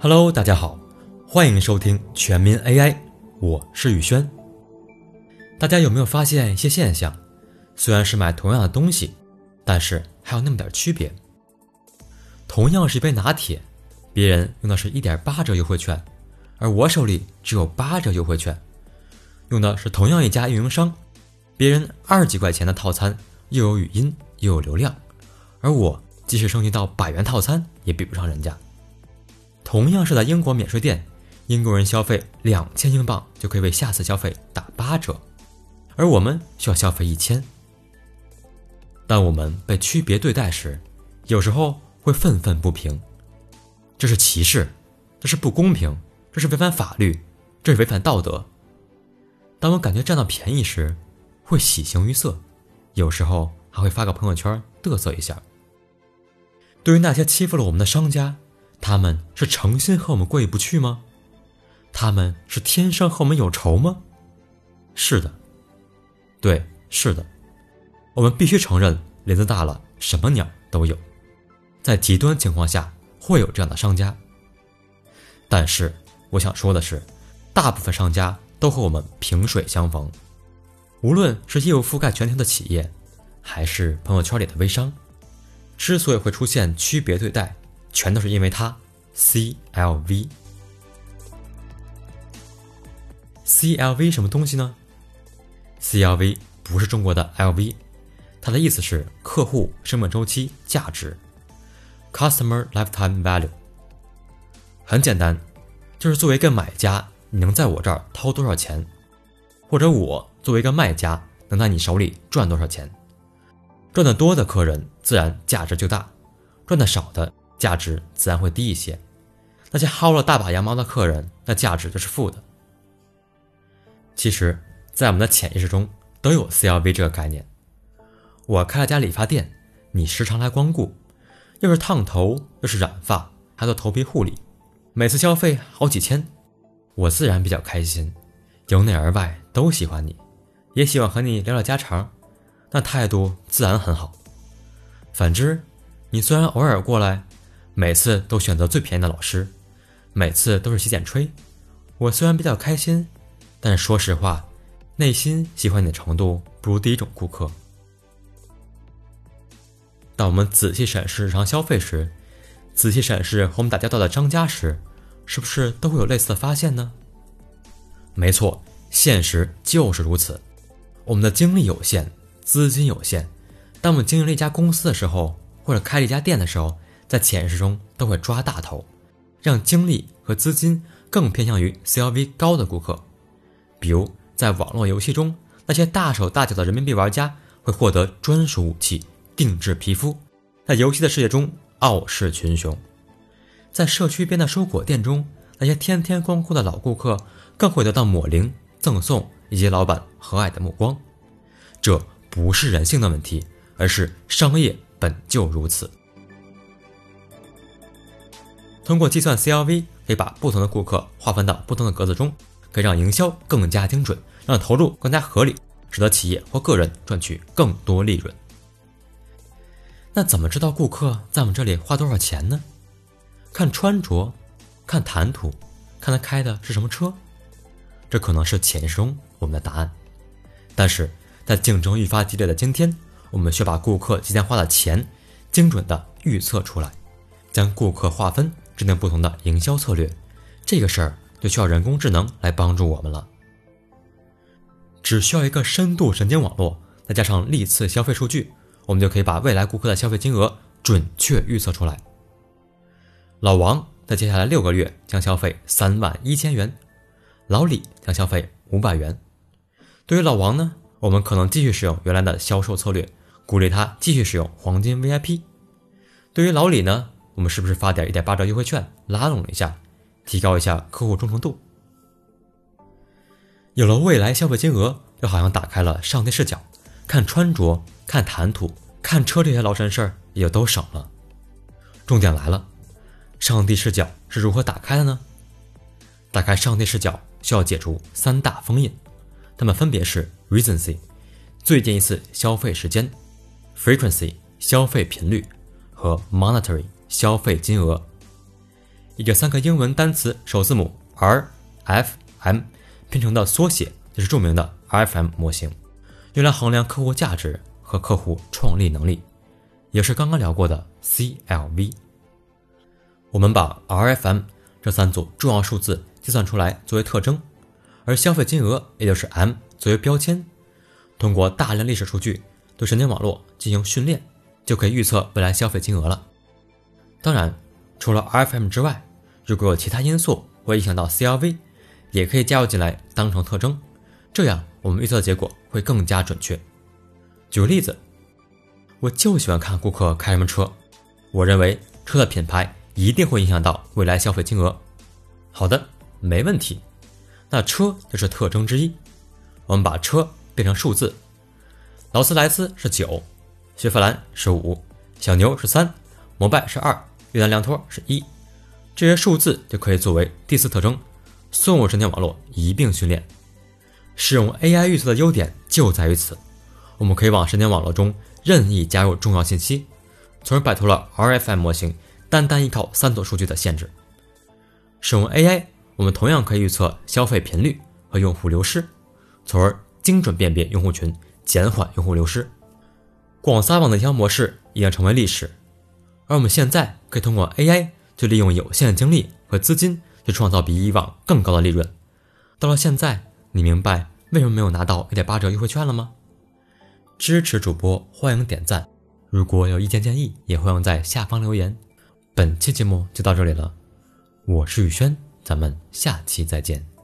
Hello，大家好，欢迎收听全民 AI，我是宇轩。大家有没有发现一些现象？虽然是买同样的东西，但是还有那么点区别。同样是一杯拿铁，别人用的是一点八折优惠券，而我手里只有八折优惠券。用的是同样一家运营商，别人二十几块钱的套餐又有语音又有流量，而我即使升级到百元套餐也比不上人家。同样是在英国免税店，英国人消费两千英镑就可以为下次消费打八折，而我们需要消费一千。当我们被区别对待时，有时候会愤愤不平，这是歧视，这是不公平，这是违反法律，这是违反道德。当我感觉占到便宜时，会喜形于色，有时候还会发个朋友圈嘚瑟一下。对于那些欺负了我们的商家，他们是诚心和我们过意不去吗？他们是天生和我们有仇吗？是的，对，是的，我们必须承认，林子大了，什么鸟都有。在极端情况下，会有这样的商家。但是，我想说的是，大部分商家都和我们萍水相逢。无论是业务覆盖全球的企业，还是朋友圈里的微商，之所以会出现区别对待。全都是因为它，CLV。CLV 什么东西呢？CLV 不是中国的 LV，它的意思是客户生命周期价值 （Customer Lifetime Value）。很简单，就是作为一个买家，你能在我这儿掏多少钱，或者我作为一个卖家，能在你手里赚多少钱。赚得多的客人自然价值就大，赚得少的。价值自然会低一些。那些薅了大把羊毛的客人，那价值就是负的。其实，在我们的潜意识中都有 CLV 这个概念。我开了家理发店，你时常来光顾，又是烫头，又是染发，还做头皮护理，每次消费好几千，我自然比较开心。由内而外都喜欢你，也喜欢和你聊聊家常，那态度自然很好。反之，你虽然偶尔过来。每次都选择最便宜的老师，每次都是洗剪吹。我虽然比较开心，但说实话，内心喜欢你的程度不如第一种顾客。当我们仔细审视日常消费时，仔细审视和我们打交道的商家时，是不是都会有类似的发现呢？没错，现实就是如此。我们的精力有限，资金有限。当我们经营了一家公司的时候，或者开了一家店的时候。在潜意识中都会抓大头，让精力和资金更偏向于 CLV 高的顾客。比如在网络游戏中，那些大手大脚的人民币玩家会获得专属武器、定制皮肤，在游戏的世界中傲视群雄。在社区边的蔬果店中，那些天天光顾的老顾客更会得到抹零、赠送以及老板和蔼的目光。这不是人性的问题，而是商业本就如此。通过计算 CLV，可以把不同的顾客划分到不同的格子中，可以让营销更加精准，让投入更加合理，使得企业或个人赚取更多利润。那怎么知道顾客在我们这里花多少钱呢？看穿着，看谈吐，看他开的是什么车，这可能是潜意识中我们的答案。但是在竞争愈发激烈的今天，我们需要把顾客即将花的钱精准的预测出来，将顾客划分。制定不同的营销策略，这个事儿就需要人工智能来帮助我们了。只需要一个深度神经网络，再加上历次消费数据，我们就可以把未来顾客的消费金额准确预测出来。老王在接下来六个月将消费三万一千元，老李将消费五百元。对于老王呢，我们可能继续使用原来的销售策略，鼓励他继续使用黄金 VIP。对于老李呢？我们是不是发点一点八折优惠券拉拢一下，提高一下客户忠诚度？有了未来消费金额，就好像打开了上帝视角，看穿着、看谈吐、看车这些老神事儿也都省了。重点来了，上帝视角是如何打开的呢？打开上帝视角需要解除三大封印，它们分别是：recency（ 最近一次消费时间）、frequency（ 消费频率）和 monetary。消费金额以这三个英文单词首字母 R、F、M 拼成的缩写，就是著名的 RFM 模型，用来衡量客户价值和客户创立能力，也是刚刚聊过的 CLV。我们把 RFM 这三组重要数字计算出来作为特征，而消费金额也就是 M 作为标签，通过大量历史数据对神经网络进行训练，就可以预测未来消费金额了。当然，除了 RFM 之外，如果有其他因素会影响到 CLV，也可以加入进来当成特征，这样我们预测的结果会更加准确。举个例子，我就喜欢看顾客开什么车，我认为车的品牌。一定会影响到未来消费金额。好的，没问题。那车就是特征之一。我们把车变成数字，劳斯莱斯是九，雪佛兰是五，小牛是三，摩拜是二，越南凉拖是一。这些数字就可以作为第四特征，送入神经网络一并训练。使用 AI 预测的优点就在于此，我们可以往神经网络中任意加入重要信息，从而摆脱了 RFM 模型。单单依靠三组数据的限制，使用 AI，我们同样可以预测消费频率和用户流失，从而精准辨别用户群，减缓用户流失。广撒网的营销模式已经成为历史，而我们现在可以通过 AI，就利用有限的精力和资金，去创造比以往更高的利润。到了现在，你明白为什么没有拿到一点八折优惠券了吗？支持主播，欢迎点赞。如果有意见建议，也欢迎在下方留言。本期节目就到这里了，我是宇轩，咱们下期再见。